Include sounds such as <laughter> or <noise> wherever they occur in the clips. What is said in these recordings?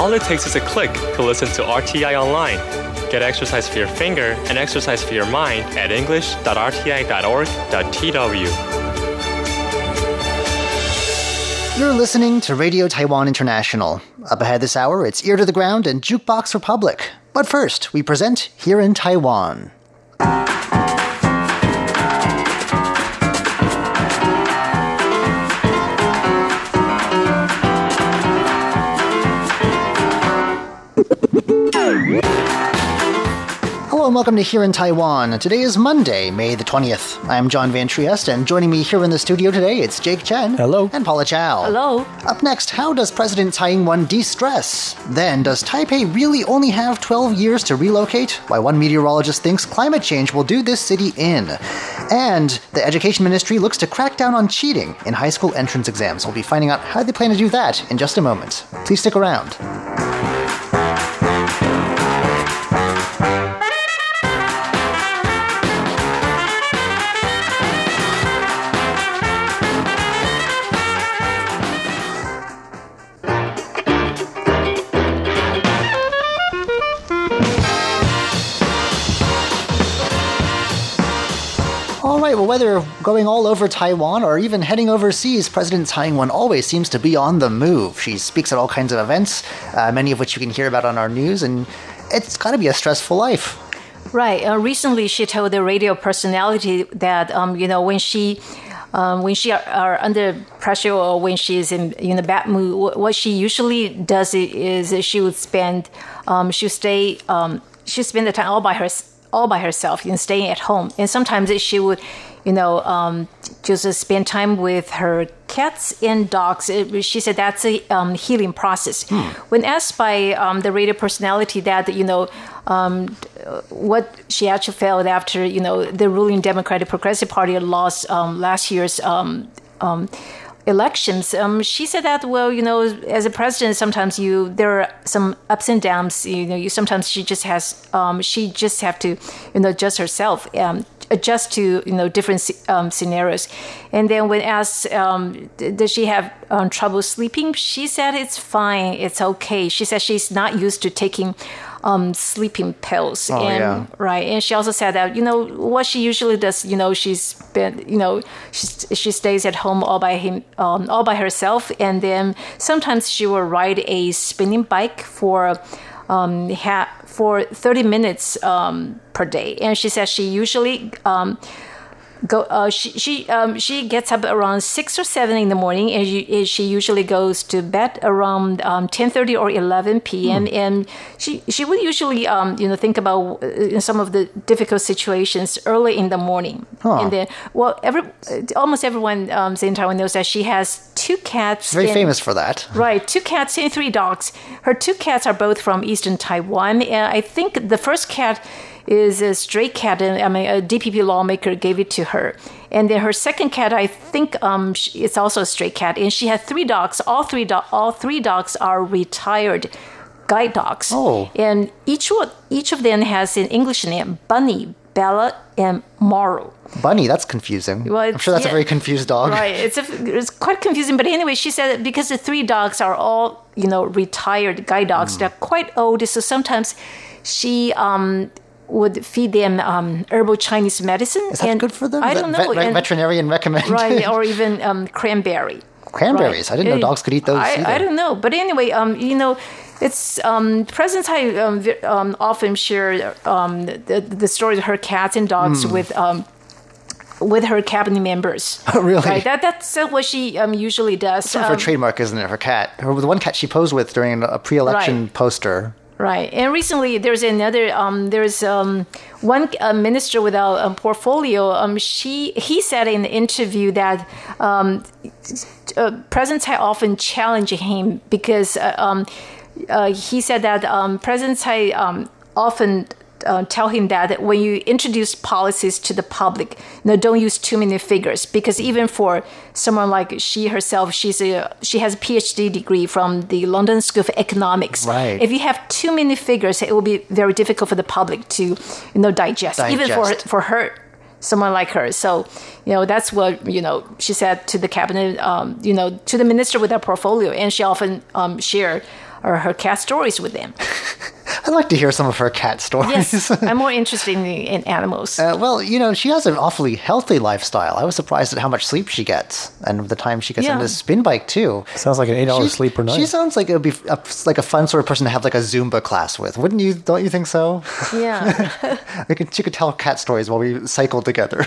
All it takes is a click to listen to RTI online. Get exercise for your finger and exercise for your mind at english.rti.org.tw. You're listening to Radio Taiwan International. Up ahead this hour, it's Ear to the Ground and Jukebox Republic. But first, we present Here in Taiwan. Welcome to Here in Taiwan. Today is Monday, May the 20th. I'm John Van Trieste, and joining me here in the studio today, it's Jake Chen. Hello. And Paula Chow. Hello. Up next, how does President Tsai Ing-wen de-stress? Then, does Taipei really only have 12 years to relocate? Why one meteorologist thinks climate change will do this city in. And the Education Ministry looks to crack down on cheating in high school entrance exams. We'll be finding out how they plan to do that in just a moment. Please stick around. Whether going all over Taiwan or even heading overseas, President Tsai Ing-wen always seems to be on the move. She speaks at all kinds of events, uh, many of which you can hear about on our news, and it's got to be a stressful life. Right. Uh, recently, she told the radio personality that um, you know when she. Um, when she are, are, under pressure or when she is in in a bad mood, what she usually does is she would spend, um, she would stay, um, she spend the time all by her, all by herself, and staying at home. And sometimes she would, you know, um, just spend time with her cats and dogs. It, she said that's a um, healing process. Hmm. When asked by um, the radio personality that you know um, what she actually felt after you know the ruling Democratic Progressive Party lost um, last year's um, elections. Um, she said that well, you know, as a president, sometimes you there are some ups and downs. You know, you sometimes she just has um, she just have to you know adjust herself. Um, adjust to you know different um, scenarios. And then when asked um, does she have um, trouble sleeping? She said it's fine it's okay. She said she's not used to taking um, sleeping pills. Oh, and yeah. right and she also said that you know what she usually does you know she's been you know she, she stays at home all by him um, all by herself. And then sometimes she will ride a spinning bike for um, ha- for 30 minutes um, per day. And she says she usually um, go uh, she she um, she gets up around six or seven in the morning and she, she usually goes to bed around um, 10:30 or 11 p.m. and she she would usually um, you know think about uh, some of the difficult situations early in the morning and then well every almost everyone um, in Taiwan knows that she has two cats Very and- famous for that. Right, two cats and three dogs. Her two cats are both from eastern Taiwan. And I think the first cat is a stray cat, and I mean, a DPP lawmaker gave it to her. And then her second cat, I think, um, it's also a stray cat, and she had three dogs. All three, do- all three dogs are retired guide dogs. Oh. and each one, each of them has an English name: Bunny, Bella, and Morrow. Bunny, that's confusing. Well, I'm sure that's a very confused dog. Right. It's a, it's quite confusing. But anyway, she said that because the three dogs are all you know retired guide dogs, Hmm. they're quite old. So sometimes she um, would feed them um, herbal Chinese medicine. Is that and good for them? I don't know. vet- and- veterinarian recommended. right, <laughs> or even um, cranberry. Cranberries. I didn't know dogs could eat those I. I don't know, but anyway, um, you know, it's um, President Tsai um, um, often share um, the, the stories of her cats and dogs Hmm. with. Um, with her cabinet members, <laughs> Oh, really? Right, that that's what she um, usually does. Sort of her Um, trademark, isn't it? Her cat. Her, the one cat she posed with during a pre-election Right. poster. Right, and recently there's another. Um, there's um, one uh, minister without a portfolio. Um, she he said in the interview that um, uh, President Tsai often challenged him because uh, um, uh, he said that um, President Tsai um, often. Uh, tell him that when you introduce policies to the public, you know, don't use too many figures because even for someone like she herself, she's a she has a PhD degree from the London School of Economics. Right. If you have too many figures, it will be very difficult for the public to, you know, digest. digest. Even for for her, someone like her. So, you know, that's what you know. She said to the cabinet, um, you know, to the minister with her portfolio, and she often um, share or her cat stories with them. <laughs> I'd like to hear some of her cat stories. Yes, I'm more <laughs> interested in, in animals. Uh, well, you know, she has an awfully healthy lifestyle. I was surprised at how much sleep she gets and the time she gets Yeah. on this spin bike too. Sounds like an eight hour She's- sleep per night. She sounds like it would be a, like a fun sort of person to have like a Zumba class with, wouldn't you? Don't you think so? yeah. <laughs> we could, she could tell cat stories while we cycle together.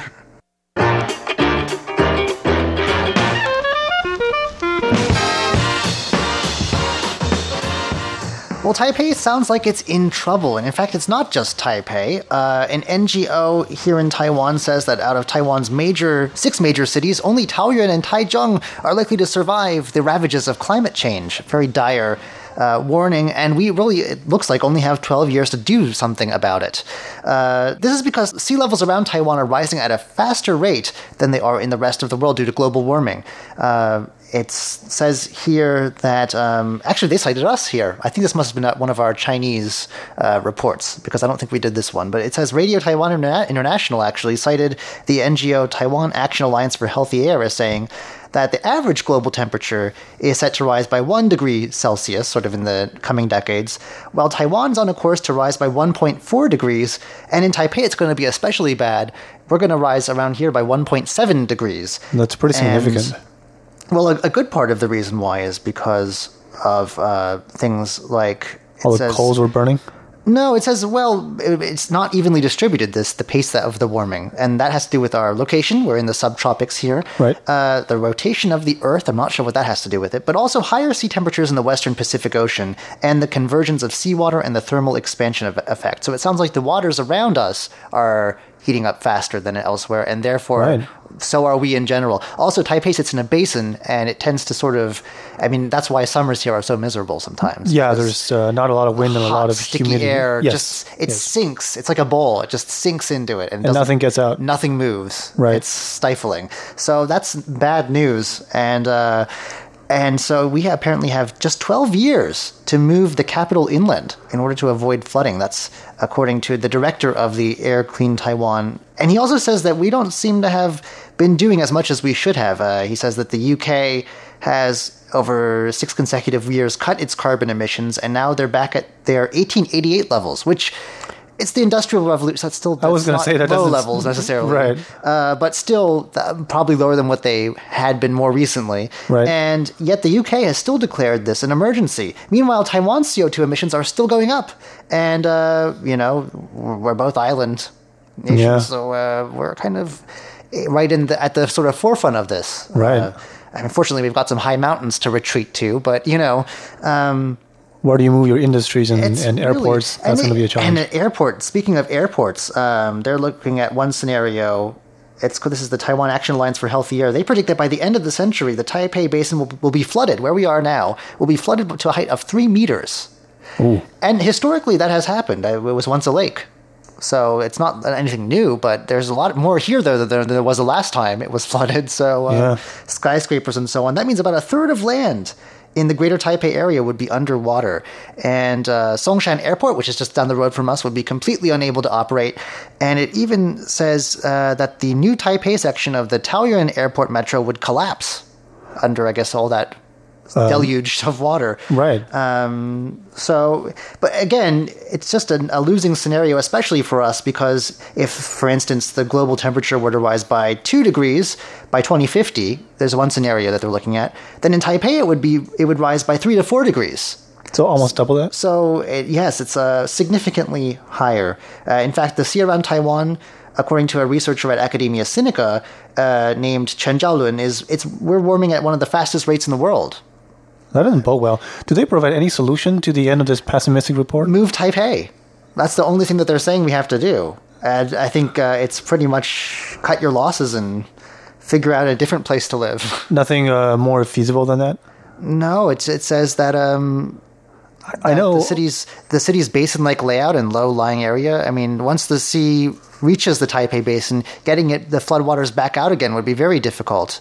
Well, Taipei sounds like it's in trouble, and in fact, it's not just Taipei. Uh, an NGO here in Taiwan says that out of Taiwan's major six major cities, only Taoyuan and Taichung are likely to survive the ravages of climate change. Very dire uh, warning, and we really, it looks like, only have 12 years to do something about it. Uh, this is because sea levels around Taiwan are rising at a faster rate than they are in the rest of the world due to global warming. Uh, it says here that um, actually they cited us here. I think this must have been one of our Chinese uh, reports because I don't think we did this one. But it says Radio Taiwan Interna- International actually cited the NGO Taiwan Action Alliance for Healthy Air as saying that the average global temperature is set to rise by 1 degree Celsius, sort of in the coming decades, while Taiwan's on a course to rise by 1.4 degrees, and in Taipei it's going to be especially bad. We're going to rise around here by 1.7 degrees. That's pretty And- significant. Well, a, a good part of the reason why is because of uh, things like it All the says- coals were burning. No, it says well, it- it's not evenly distributed. This the pace of the warming, and that has to do with our location. We're in the subtropics here. Right. Uh, the rotation of the Earth. I'm not sure what that has to do with it, but also higher sea temperatures in the western Pacific Ocean and the convergence of seawater and the thermal expansion of effect. So it sounds like the waters around us are heating up faster than elsewhere, and therefore Right. so are we in general. Also, Taipei sits in a basin, and it tends to sort of. I mean, that's why summers here are so miserable sometimes. Yeah, there's uh, not a lot of wind and a lot of sticky humidity. air. Yes, Just it yes. sinks. It's like a bowl. It just sinks into it, and, and nothing gets out. Nothing moves. Right. It's stifling. So that's bad news, and. Uh, and so we apparently have just 12 years to move the capital inland in order to avoid flooding. That's according to the director of the Air Clean Taiwan. And he also says that we don't seem to have been doing as much as we should have. Uh, he says that the UK has, over six consecutive years, cut its carbon emissions, and now they're back at their 1888 levels, which. It's the industrial revolution. That's still I was gonna say that low levels <laughs> necessarily, Right. uh, but still th- probably lower than what they had been more recently. Right. And yet the UK has still declared this an emergency. Meanwhile, Taiwan's CO2 emissions are still going up. And, uh, you know, we're we're both island nations, Yeah. so uh, we're kind of right in the, at the sort of forefront of this. Right. Uh, unfortunately, we've got some high mountains to retreat to, but, you know, um, Where do you move your industries and, and airports? and That's going to be a challenge. And an airport. Speaking of airports, um, they're looking at one scenario. It's this is the Taiwan Action Alliance for Healthy Air. They predict that by the end of the century, the Taipei Basin will, will be flooded. Where we are now will be flooded to a height of three meters. And historically, that has happened. Uh, It was once a lake. So it's not anything new, but there's a lot more here though than there, than there was the last time it was <laughs> flooded. So uh, Yeah. skyscrapers and so on. That means about a third of land in the greater Taipei area would be underwater. And uh, Songshan Airport, which is just down the road from us, would be completely unable to operate. And it even says uh, that the new Taipei section of the Taoyuan Airport Metro would collapse under, I guess, all that deluge of water. right. Um, so, but again, it's just a, a losing scenario, especially for us, because if, for instance, the global temperature were to rise by two degrees by 2050, there's one scenario that they're looking at. Then in Taipei, it would be it would rise by three to four degrees. so almost double that. So it, yes, it's uh, significantly higher. Uh, in fact, the sea around Taiwan, according to a researcher at Academia Sinica uh, named Chen Zhaolun, is it's we're warming at one of the fastest rates in the world. That doesn't bode well. Do they provide any solution to the end of this pessimistic report? move Taipei. That's the only thing that they're saying we have to do. And I think uh, it's pretty much cut your losses and figure out a different place to live. <laughs> Nothing uh, more feasible than that. no, it's, it says that um, I know. the city's the city's basin-like layout and low-lying area. I mean, once the sea reaches the Taipei Basin, getting it the floodwaters back out again would be very difficult.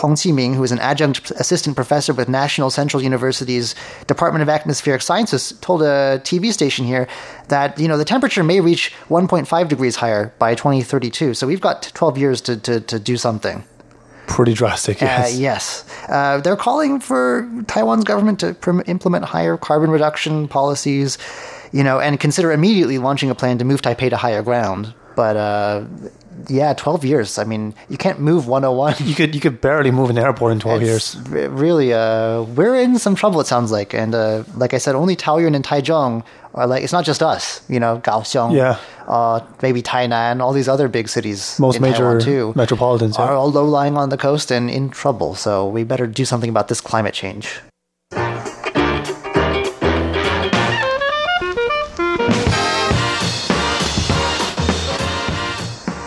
Hong Qiming, who is an adjunct assistant professor with National Central University's Department of Atmospheric Sciences, told a TV station here that you know the temperature may reach 1.5 degrees higher by 2032. So we've got 12 years to to, to do something. pretty drastic. Uh, Yes. yes. Uh, they're calling for Taiwan's government to prim- implement higher carbon reduction policies, you know, and consider immediately launching a plan to move Taipei to higher ground. But uh, yeah, 12 years. I mean, you can't move 101. You could you could barely move an airport in 12 years. It's re- really, uh, we're in some trouble. It sounds like, and uh, like I said, only Taoyuan and Taichung are like. It's not just us, you know, Kaohsiung, Yeah. uh, maybe Tainan, all these other big cities, Most in major Taiwan too, metropolitans, yeah. are all low lying on the coast and in trouble. So we better do something about this climate change.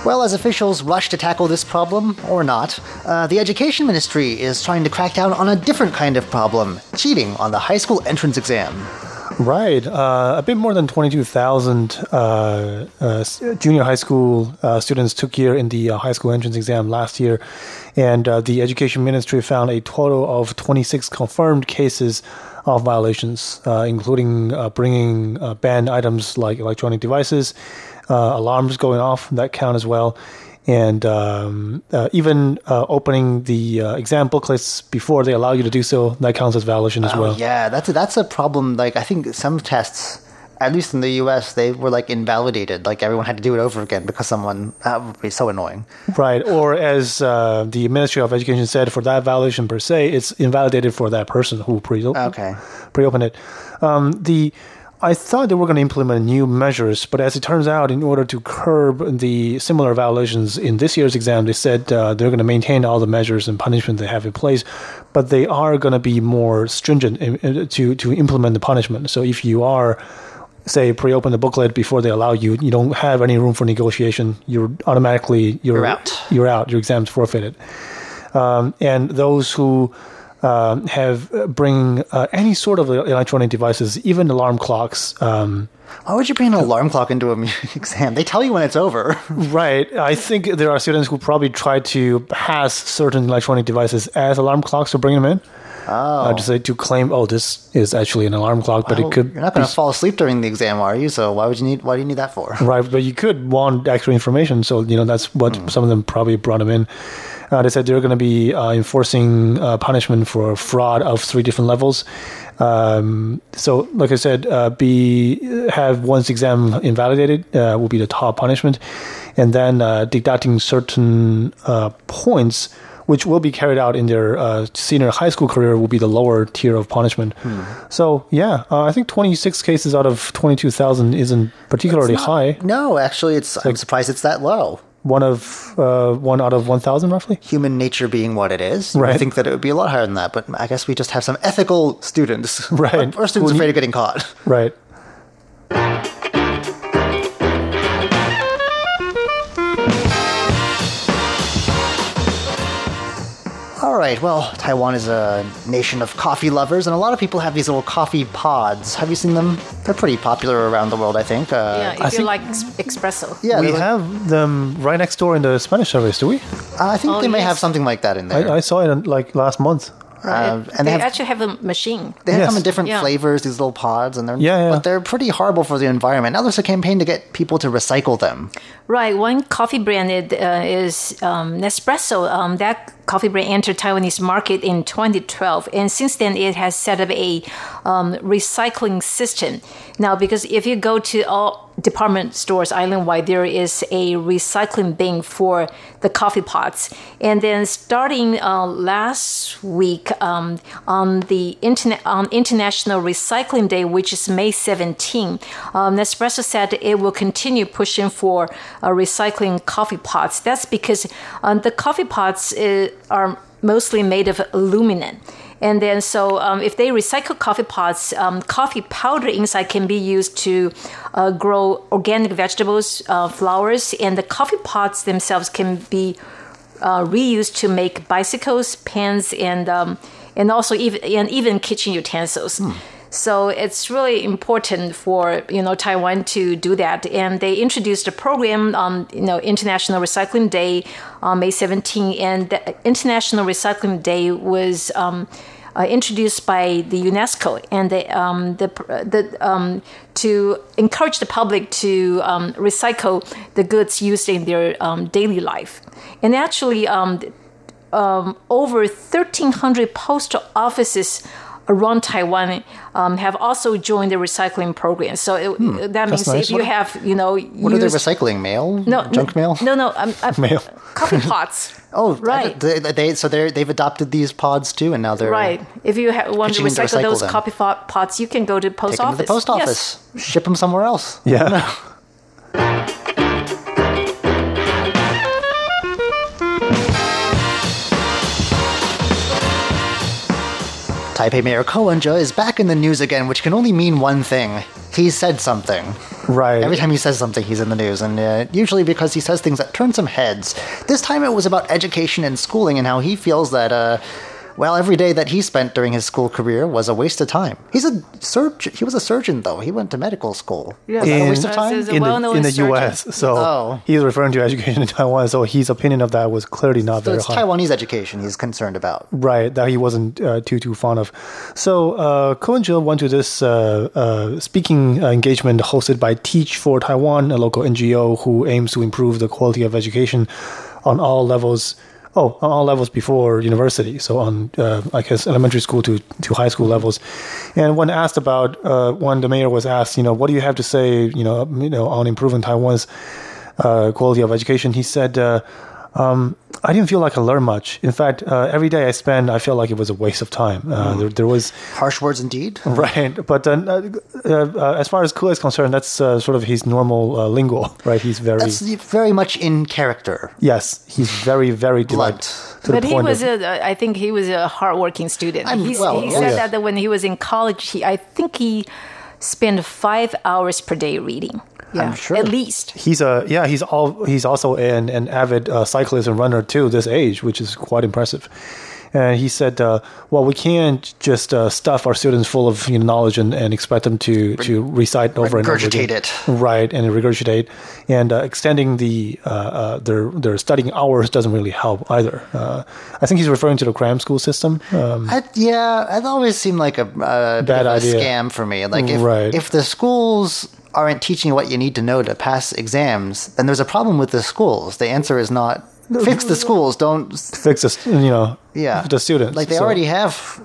Well, as officials rush to tackle this problem, or not, uh, the Education Ministry is trying to crack down on a different kind of problem cheating on the high school entrance exam. Right. Uh, a bit more than 22,000 uh, uh, junior high school uh, students took here in the uh, high school entrance exam last year. And uh, the Education Ministry found a total of 26 confirmed cases of violations, including bringing banned items like electronic devices, alarms going off, that count as well. And um, uh, even uh, opening the uh, exam booklets before they allow you to do so, that counts as violation as well. Oh, yeah, that's a, that's a problem. Like I think some tests, at least in the U.S., they were like invalidated. Like everyone had to do it over again because someone that would be so annoying. Right, or as uh, the Ministry of Education said, for that violation per se, it's invalidated for that person who pre Okay. pre-opened it. Um, the I thought they were going to implement new measures, but as it turns out, in order to curb the similar violations in this year's exam, they said uh, they're going to maintain all the measures and punishment they have in place, but they are going to be more stringent in, to to implement the punishment. So if you are say pre-open the booklet before they allow you you don't have any room for negotiation you're automatically you're, You're out. you're out your exam's forfeited um, and those who um, have uh, bring uh, any sort of electronic devices, even alarm clocks. Um, Why would you bring an alarm clock into a music <laughs> exam? They tell you when it's over. <laughs> right. I think there are students who probably try to pass certain electronic devices as alarm clocks to bring them in. Oh. Uh, to say to claim, oh, this is actually an alarm clock, but Well, it could You're not going to fall asleep during the exam, are you? So why would you need? Why do you need that for? Right, but you could want extra information. So, you know, that's what some of them probably brought them in. Uh, they said they're going to be uh, enforcing uh, punishment for fraud of three different levels. Um, so, like I said, uh, be have one's exam invalidated uh, will be the top punishment, and then uh, deducting certain uh, points, which will be carried out in their uh, senior high school career, will be the lower tier of punishment. So, yeah, uh, I think 26 cases out of 22,000 isn't particularly high. No, actually, it's. I'm surprised it's that low. One of uh, one out of 1,000, roughly. Human nature being what it is, Right. think that it would be a lot higher than that. But I guess we just have some ethical students, Right. <laughs> Or, students Who afraid of getting caught. Right. All right. Well, Taiwan is a nation of coffee lovers, and a lot of people have these little coffee pods. Have you seen them? They're pretty popular around the world, I think. Uh, Yeah, if I you like ex- espresso. yeah, we they're like- have them right next door in the Spanish service, do we? I think Oh, they may have something like that in there. I, I saw it like last month. Uh, and and they, they have actually have a machine. They have Yes. them in different Yeah. flavors, these little pods, and they're Yeah, yeah. but they're pretty horrible for the environment. Now there's a campaign to get people to recycle them. Right. One coffee brand it, uh, is um, Nespresso. Um, that coffee brand entered Taiwanese market in 2012, and since then it has set up a um, recycling system. Now, because if you go to all department stores island-wide, there is a recycling bin for the coffee pots. And then starting uh, last week um, on the internet on International Recycling Day, which is May 17, um, Nespresso said it will continue pushing for uh, recycling coffee pots. That's because um, the coffee pots uh, are mostly made of aluminum. And then, so um, if they recycle coffee pots, um, coffee powder inside can be used to uh, grow organic vegetables, uh, flowers, and the coffee pots themselves can be uh, reused to make bicycles, pens, and um, and also even and even kitchen utensils. So it's really important for you know Taiwan to do that, and they introduced a program on you know International Recycling Day on May 17, and the International Recycling Day was. Um, uh, introduced by the UNESCO and the um, the, the um, to encourage the public to um, recycle the goods used in their um, daily life. And actually, um, um, over 1,300 postal offices around Taiwan um, have also joined the recycling program. So it, that means nice. if you have, you know, What are they recycling? Mail? no, Junk mail? No, no, um, uh, <laughs> Mail. coffee <laughs> pots. Oh, Right. They, they, so they're, they've adopted these pods too, and now they're Right. If you ha- want to Pitching in to recycle, recycle those them. coffee po- pots, you can go to post taking to the post Yes. office. Ship them somewhere else. Yeah. <laughs> Taipei Mayor Ko Wen-je is back in the news again, which can only mean one thing. He said something. Right. Every time he says something, he's in the news, and uh, usually because he says things that turn some heads. This time it was about education and schooling and how he feels that, uh, well, every day that he spent during his school career was a waste of time. He's a surgeon. He was a surgeon, though. He went to medical school. Yeah, Was that a waste of time? This in the, in the. U.S. So Oh. he's referring to education in Taiwan. So his opinion of that was clearly not So very it's high. Taiwanese education he's concerned about. Right, that he wasn't uh, too too fond of. So uh, Ko Wen-je went to this uh, uh, speaking uh, engagement hosted by Teach for Taiwan, a local NGO who aims to improve the quality of education on all levels. Oh, on all levels before university. So on, uh, I guess, elementary school to, to high school levels. And when asked about, uh, when the mayor was asked, you know, what do you have to say, you know, you know, on improving Taiwan's uh, quality of education, he said, uh, um, I didn't feel like I learned much. In fact, uh, every day I spent, I felt like it was a waste of time. Uh, there, there was Harsh words indeed. <laughs> right, but uh, uh, uh, as far as Ko is concerned, that's uh, sort of his normal uh, lingo, <laughs> right? He's very That's very much in character. yes, he's very very Blunt. To But the he was of, a, I think he was a hardworking student. I'm- He's, well, he oh, said yeah. that, that when he was in college, he, I think he spent five hours per day reading. Yeah, I'm sure. at least. he's a yeah he's all he's also an an avid uh, cyclist and runner too this age, which is quite impressive. And he said, uh, "Well, we can't just uh, stuff our students full of you know, knowledge and, and expect them to to recite over and over regurgitate again. it. right? And regurgitate, and uh, extending the uh, uh, their their studying hours doesn't really help either. Uh, I think he's referring to the cram school system. Um, I, yeah, it always seemed like a, a bit Bad of a idea. scam for me. Like if Right. if the schools aren't teaching what you need to know to pass exams, then there's a problem with the schools. The answer is not fix the schools. Don't fix this, you know, yeah the students. like they So- already have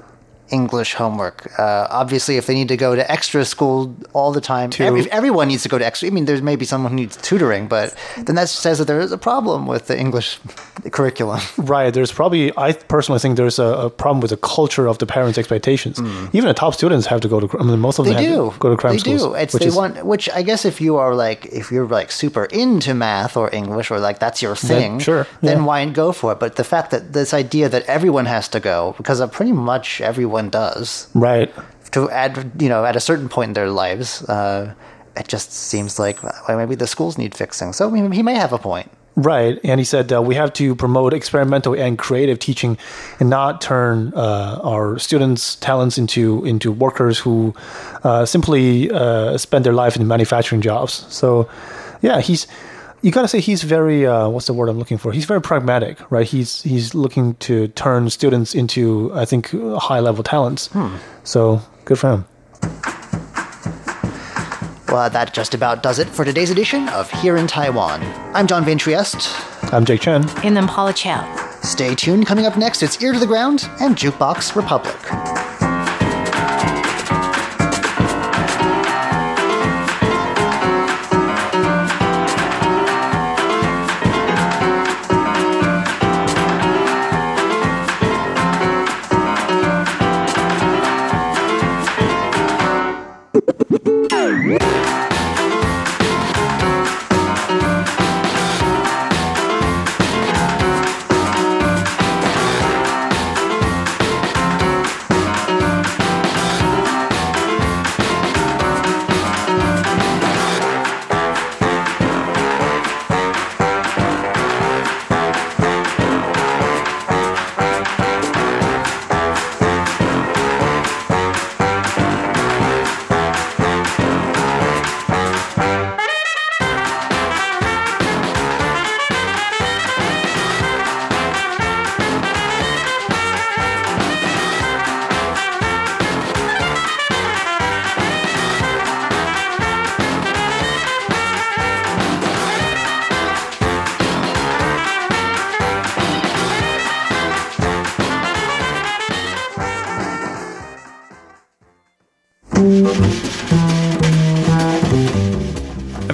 English homework. Uh, obviously, if they need to go to extra school all the time, To- every, everyone needs to go to extra. I mean, there's maybe someone who needs tutoring, but then that says that there is a problem with the English <laughs> curriculum. <laughs> Right. There's probably, I personally think there's a, a problem with the culture of the parents' expectations. Even the top students have to go to, I mean, most of them Mm. They have do to go to cram they schools. do. It's which they is- want, which I guess if you are like, if you're like super into math or English or like that's your thing, sure, then yeah. why go for it? But the fact that this idea that everyone has to go because pretty much everyone does Right. to add, you know, at a certain point in their lives, uh, it just seems like well, maybe the schools need fixing. So he may have a point. Right. And he said uh, we have to promote experimental and creative teaching and not turn uh, our students' talents into, into workers who uh, simply uh, spend their life in manufacturing jobs. So, yeah, he's. You gotta say he's very uh, what's the word I'm looking for? He's very pragmatic, right? He's he's looking to turn students into I think high level talents. So good for him. Well, that just about does it for today's edition of Here in Taiwan. I'm John Van Trieste. I'm Jake Chen. And then Paula Chow. Stay tuned. Coming up next, it's Ear to the Ground and Jukebox Republic.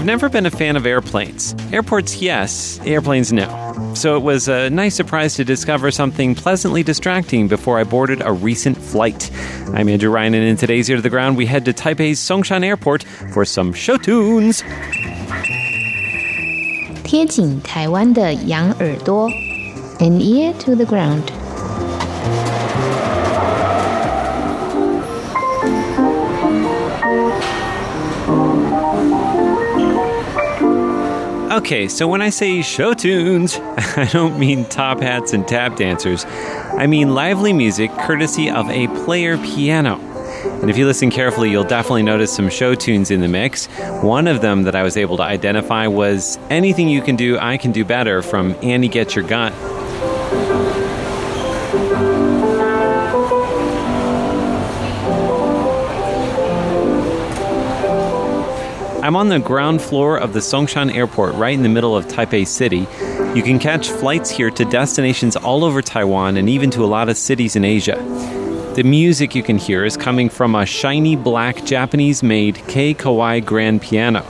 never been a fan of airplanes. Airports, yes, airplanes, no. So it was a nice surprise to discover something pleasantly distracting before I boarded a recent flight. I'm Andrew Ryan, and in today's Ear to the Ground, we head to Taipei's Songshan Airport for some show tunes. 贴紧台湾的羊耳朵，an ear to the ground。 Okay, so when I say show tunes, <laughs> I don't mean top hats and tap dancers. I mean lively music courtesy of a player piano. And if you listen carefully, you'll definitely notice some show tunes in the mix. One of them that I was able to identify was Anything You Can Do, I Can Do Better from Annie Get Your Gun. I'm on the ground floor of the Songshan Airport, right in the middle of Taipei City. You can catch flights here to destinations all over Taiwan and even to a lot of cities in Asia. The music you can hear is coming from a shiny black Japanese made Kei Kawai grand piano,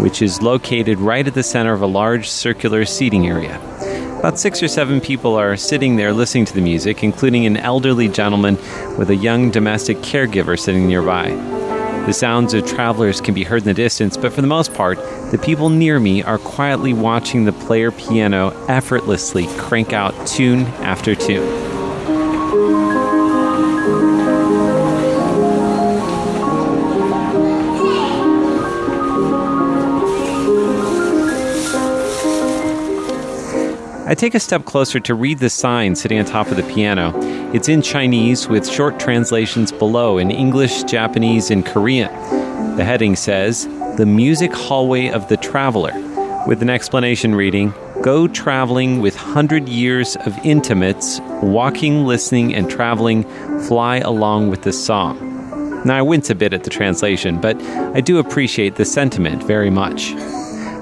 which is located right at the center of a large circular seating area. About six or seven people are sitting there listening to the music, including an elderly gentleman with a young domestic caregiver sitting nearby. The sounds of travelers can be heard in the distance, but for the most part, the people near me are quietly watching the player piano effortlessly crank out tune after tune. I take a step closer to read the sign sitting on top of the piano. It's in Chinese with short translations below in English, Japanese, and Korean. The heading says, The Music Hallway of the Traveler, with an explanation reading, Go traveling with 100 years of intimates, walking, listening, and traveling, fly along with the song. Now, I wince a bit at the translation, but I do appreciate the sentiment very much.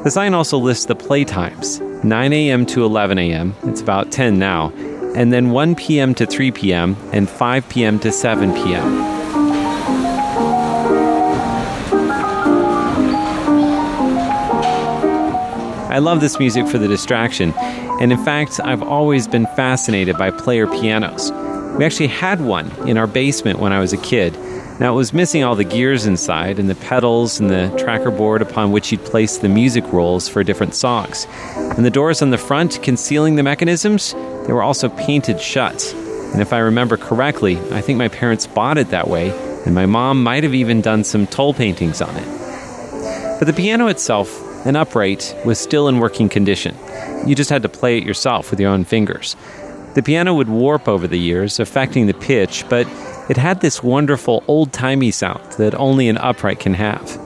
The sign also lists the play times 9 a.m. to 11 a.m., it's about 10 now, and then 1 p.m. to 3 p.m., and 5 p.m. to 7 p.m. I love this music for the distraction, and in fact, I've always been fascinated by player pianos. We actually had one in our basement when I was a kid, now, it was missing all the gears inside and the pedals and the tracker board upon which you'd place the music rolls for different songs. And the doors on the front concealing the mechanisms, they were also painted shut. And if I remember correctly, I think my parents bought it that way, and my mom might have even done some tole paintings on it. But the piano itself, an upright, was still in working condition. You just had to play it yourself with your own fingers. The piano would warp over the years, affecting the pitch, but it had this wonderful old timey sound that only an upright can have.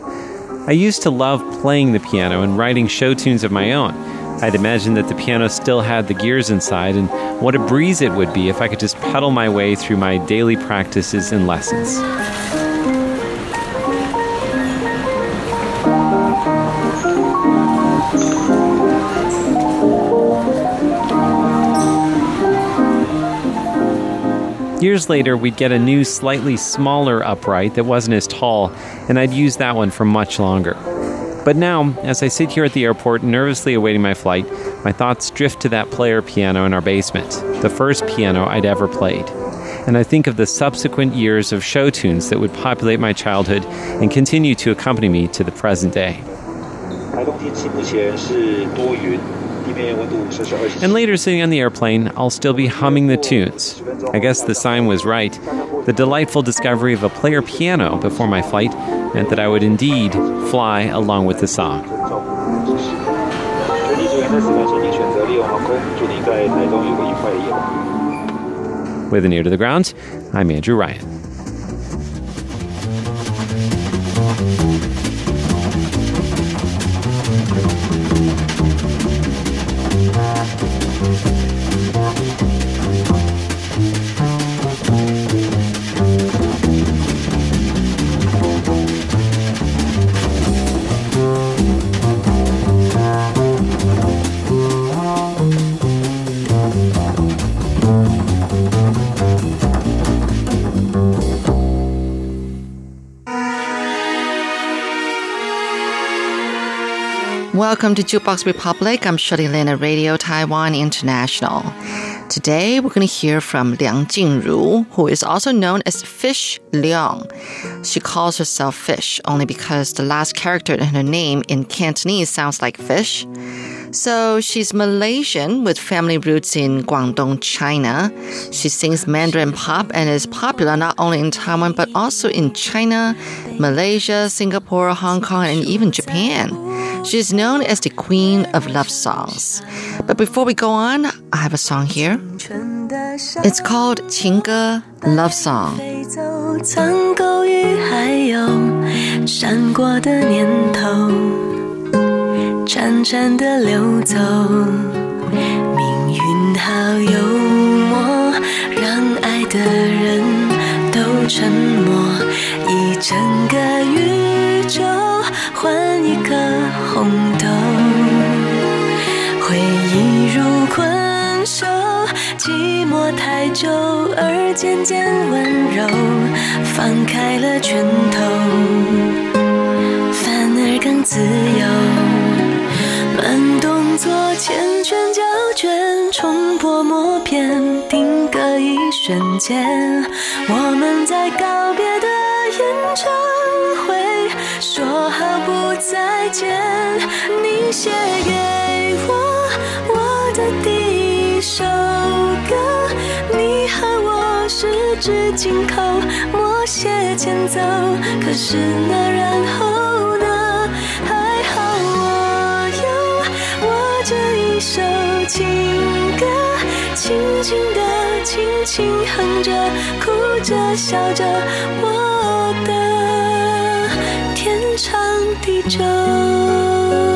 I used to love playing the piano and writing show tunes of my own. I'd imagine that the piano still had the gears inside, and what a breeze it would be if I could just pedal my way through my daily practices and lessons. Years later, we'd get a new, slightly smaller upright that wasn't as tall, and I'd use that one for much longer. But now, as I sit here at the airport nervously awaiting my flight, my thoughts drift to that player piano in our basement, the first piano I'd ever played. And I think of the subsequent years of show tunes that would populate my childhood and continue to accompany me to the present day. And later, sitting on the airplane, I'll still be humming the tunes. I guess the sign was right. The delightful discovery of a player piano before my flight meant that I would indeed fly along with the song. With an ear to the ground, I'm Andrew Ryan. Welcome to Jukebox Republic. I'm Shirley Lin at Radio Taiwan International. Today, we're going to hear from Liang Jingru, who is also known as Fish Liang. She calls herself Fish only because the last character in her name in Cantonese sounds like fish. So she's Malaysian with family roots in Guangdong, China. She sings Mandarin pop and is popular not only in Taiwan but also in China, Malaysia, Singapore, Hong Kong, and even Japan. She's known as the queen of love songs. But before we go on, I have a song here. It's called 情歌 Love Song. 苍狗与还有闪过的念头，潺潺的流走。命运好幽默，让爱的人都沉默，一整个宇宙换一颗 红豆，回忆如困兽，寂寞太久而渐渐温柔，放开了拳头，反而更自由。慢动作缱绻胶卷，重播默片，定格一瞬间。我们在告别的演唱，好不再见。你写给我我的第一首歌，你和我十指紧扣，默写前奏。可是那然后呢？还好我有我这一首情歌，轻轻的，轻轻哼着，哭着，笑着，我 Chờ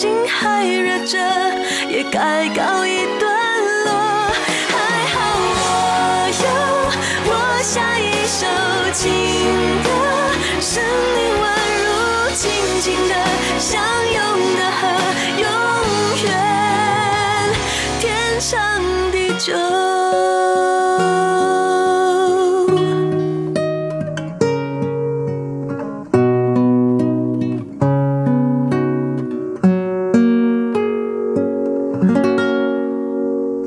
心还热着，也该告一段落。还好我有我下一首情歌，生命宛如静静的相拥的河，永远天长地久。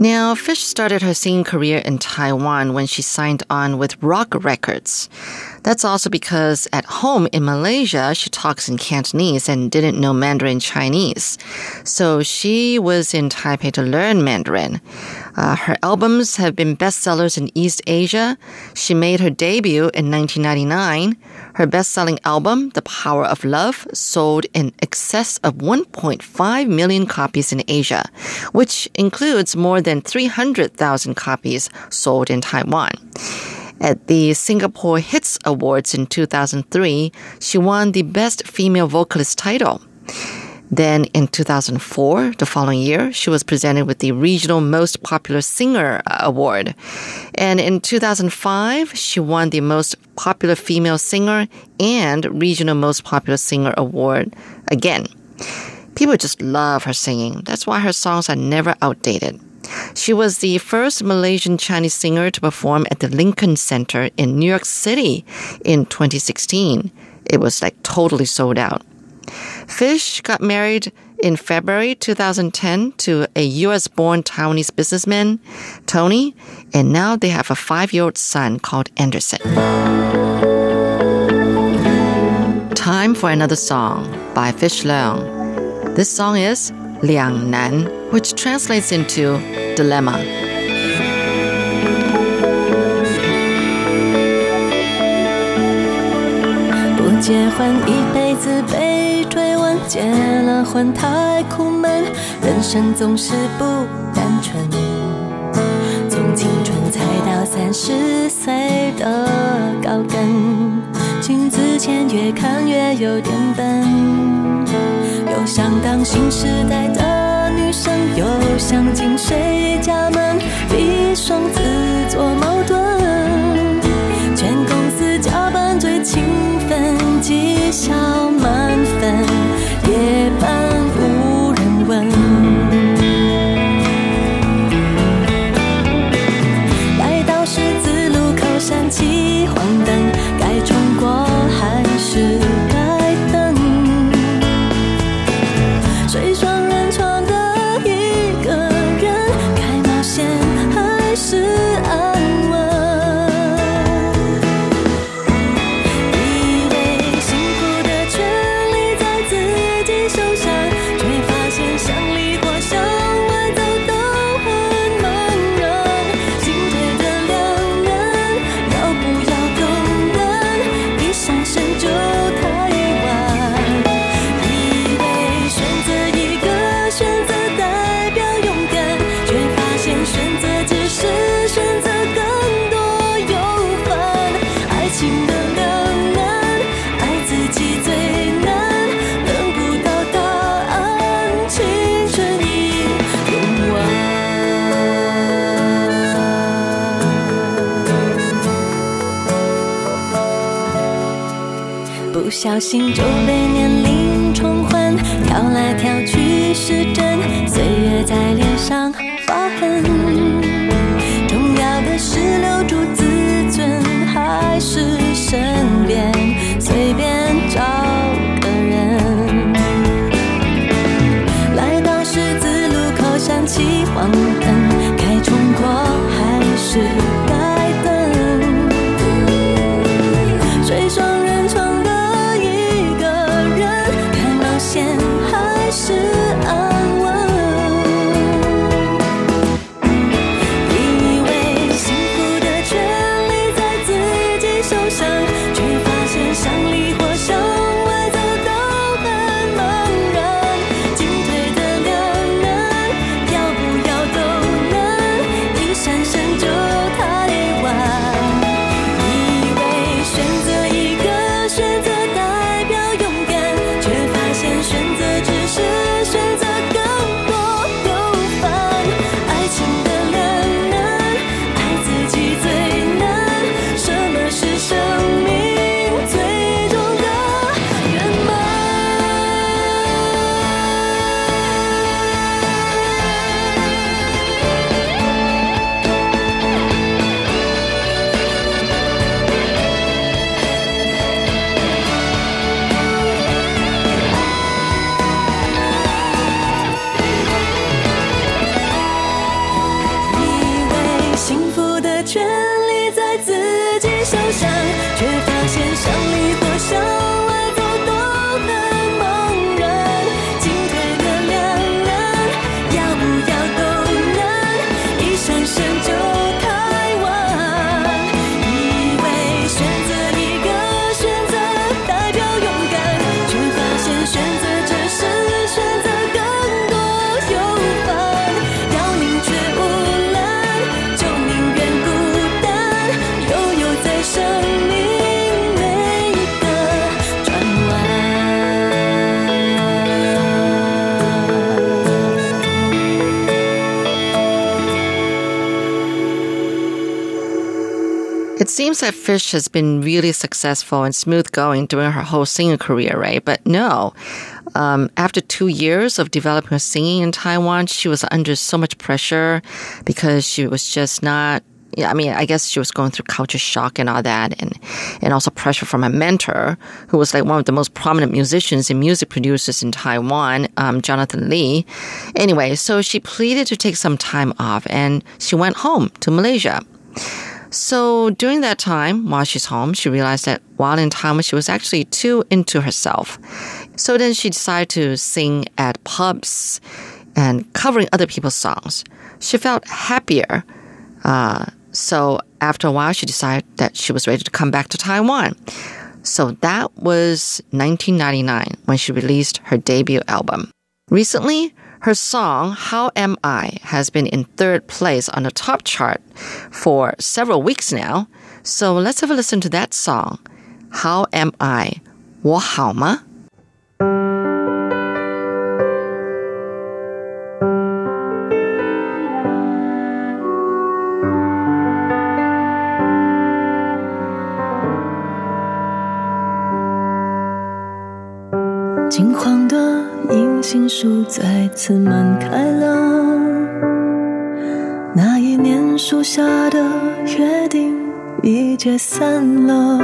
Now, Fish started her singing career in Taiwan when she signed on with Rock Records. That's also because at home in Malaysia, she talks in Cantonese and didn't know Mandarin Chinese. So she was in Taipei to learn Mandarin. Uh, her albums have been bestsellers in East Asia. She made her debut in 1999. Her best-selling album, The Power of Love, sold in excess of 1.5 million copies in Asia, which includes more than 300,000 copies sold in Taiwan. At the Singapore Hits Awards in 2003, she won the Best Female Vocalist title. Then in 2004, the following year, she was presented with the Regional Most Popular Singer uh, Award. And in 2005, she won the Most Popular Female Singer and Regional Most Popular Singer Award again. People just love her singing. That's why her songs are never outdated. She was the first Malaysian Chinese singer to perform at the Lincoln Center in New York City in 2016. It was like totally sold out. Fish got married in February 2010 to a US born Taiwanese businessman, Tony, and now they have a five year old son called Anderson. Time for another song by Fish Leong. This song is Liang Nan, which translates into dilemma. 结，了婚太苦闷，人生总是不单纯。从青春踩到三十岁的高跟，镜子前越看越有点笨。又想当新时代的女生，又想进谁家门，逼双子座矛盾。全公司加班最勤奋，绩效满分，小心就被年龄冲昏，跳来跳去是真，岁月在脸上。Seems that Fish has been really successful and smooth going during her whole singing career, right? But no. Um, after two years of developing her singing in Taiwan, she was under so much pressure because she was just not yeah, I mean, I guess she was going through culture shock and all that, and and also pressure from a mentor who was like one of the most prominent musicians and music producers in Taiwan, um, Jonathan Lee. Anyway, so she pleaded to take some time off, and she went home to Malaysia. So during that time, while she's home, she realized that while in Taiwan, she was actually too into herself. So then she decided to sing at pubs and covering other people's songs. She felt happier. Uh, so after a while, she decided that she was ready to come back to Taiwan. So that was 1999 when she released her debut album. Recently, her song, How Am I, has been in third place on the top chart for several weeks now. So let's have a listen to that song, How Am I? 我好吗？ 次门开了，那一年树下的约定已解散了。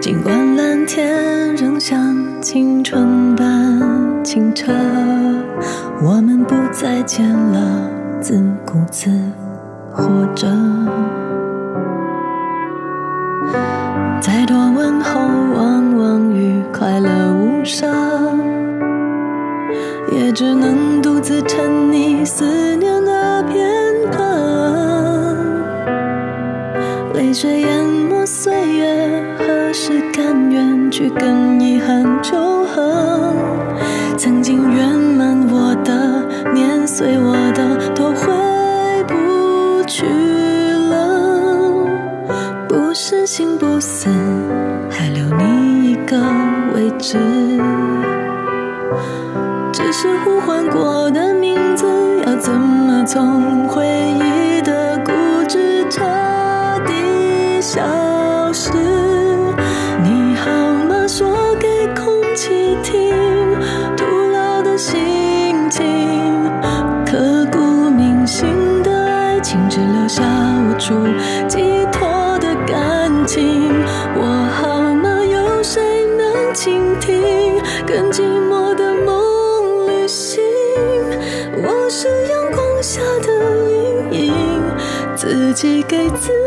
尽管蓝天仍像青春般清澈，我们不再见了，自顾自活着。位置。只是呼唤过的名字，要怎么从回忆的固执彻寄给自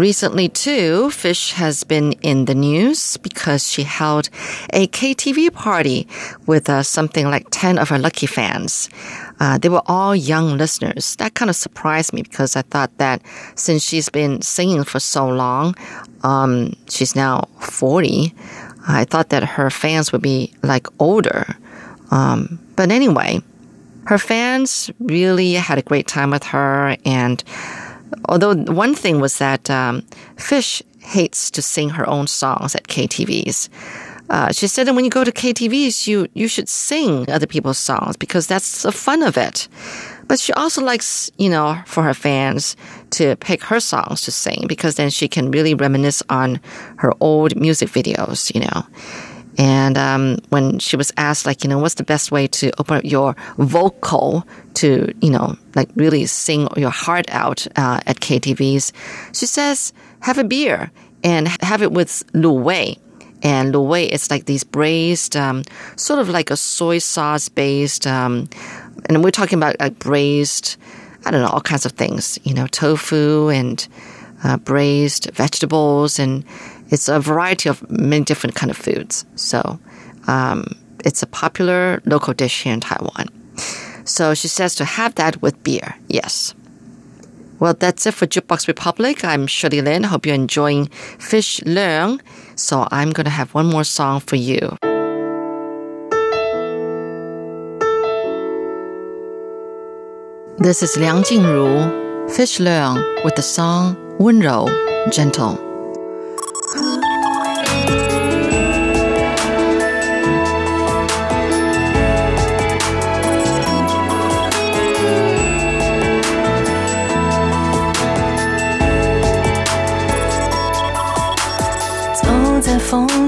Recently, too, Fish has been in the news because she held a KTV party with uh, something like 10 of her lucky fans. Uh, they were all young listeners. That kind of surprised me because I thought that since she's been singing for so long, um, she's now 40, I thought that her fans would be like older. Um, but anyway, her fans really had a great time with her and although one thing was that um, Fish hates to sing her own songs at KTVs. Uh, she said that when you go to KTVs, you you should sing other people's songs because that's the fun of it. But she also likes, you know, for her fans to pick her songs to sing because then she can really reminisce on her old music videos, you know. And um, when she was asked, like, you know, what's the best way to open up your vocal to, you know, like really sing your heart out uh, at KTVs, she says, have a beer and have it with Lu Wei. And Lu Wei is like these braised, um, sort of like a soy sauce based, um, and we're talking about like braised, I don't know, all kinds of things, you know, tofu and uh, braised vegetables and it's a variety of many different kind of foods. So um, it's a popular local dish here in Taiwan. So she says to have that with beer. Yes. Well, that's it for Jukebox Republic. I'm Shirley Lin. Hope you're enjoying Fish Leong. So I'm going to have one more song for you. This is Liang Jingru, Fish Leong, with the song 温柔 Gentle.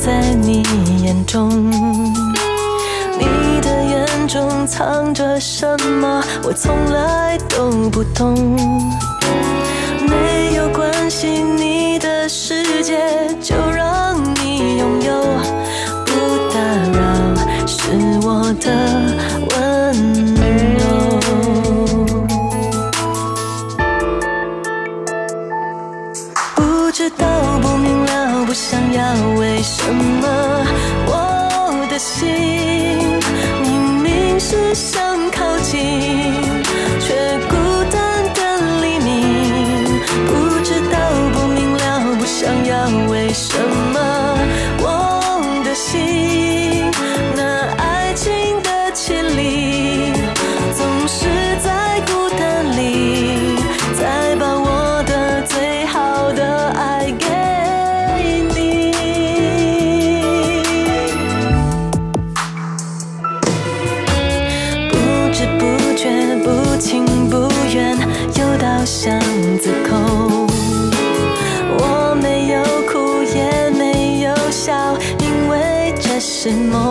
在你眼中。你的眼中藏着什么？我从来都不懂。没有关系，你的世界就让你拥有，不打扰是我的温柔。不知道，不，想要，为什么我的心明明是想靠近，什么？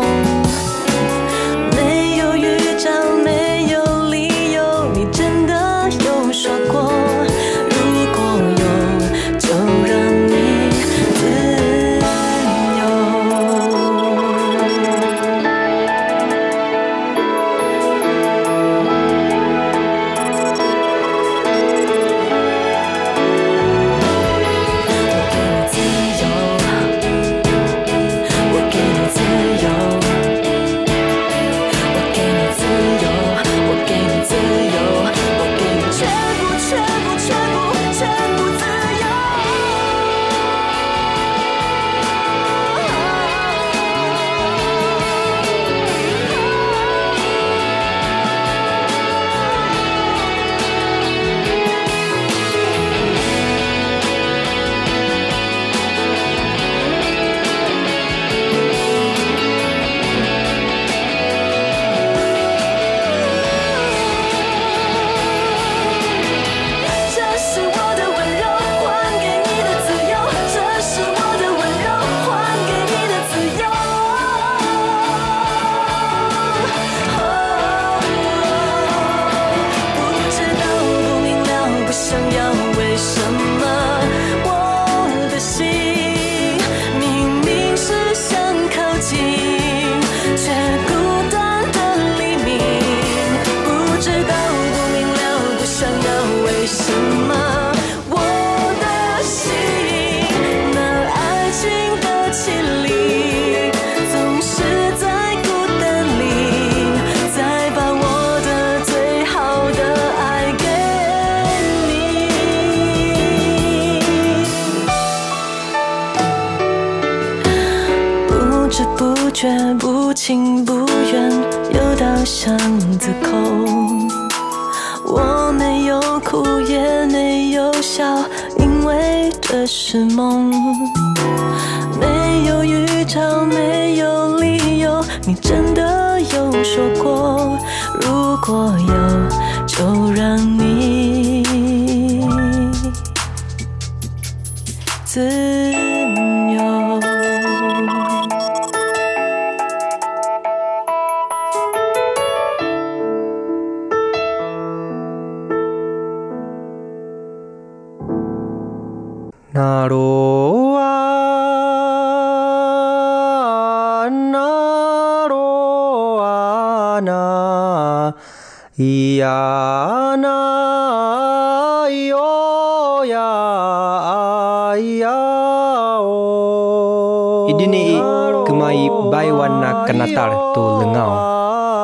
你真的有说过，如果有，就让你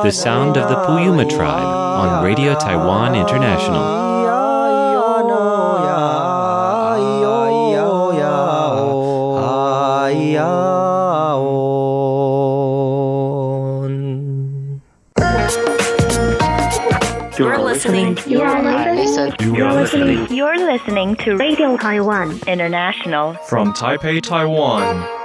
The sound of the Puyuma tribe on Radio Taiwan International. You're listening. You're listening. You're listening You're listening to Radio Taiwan International. From Taipei, Taiwan.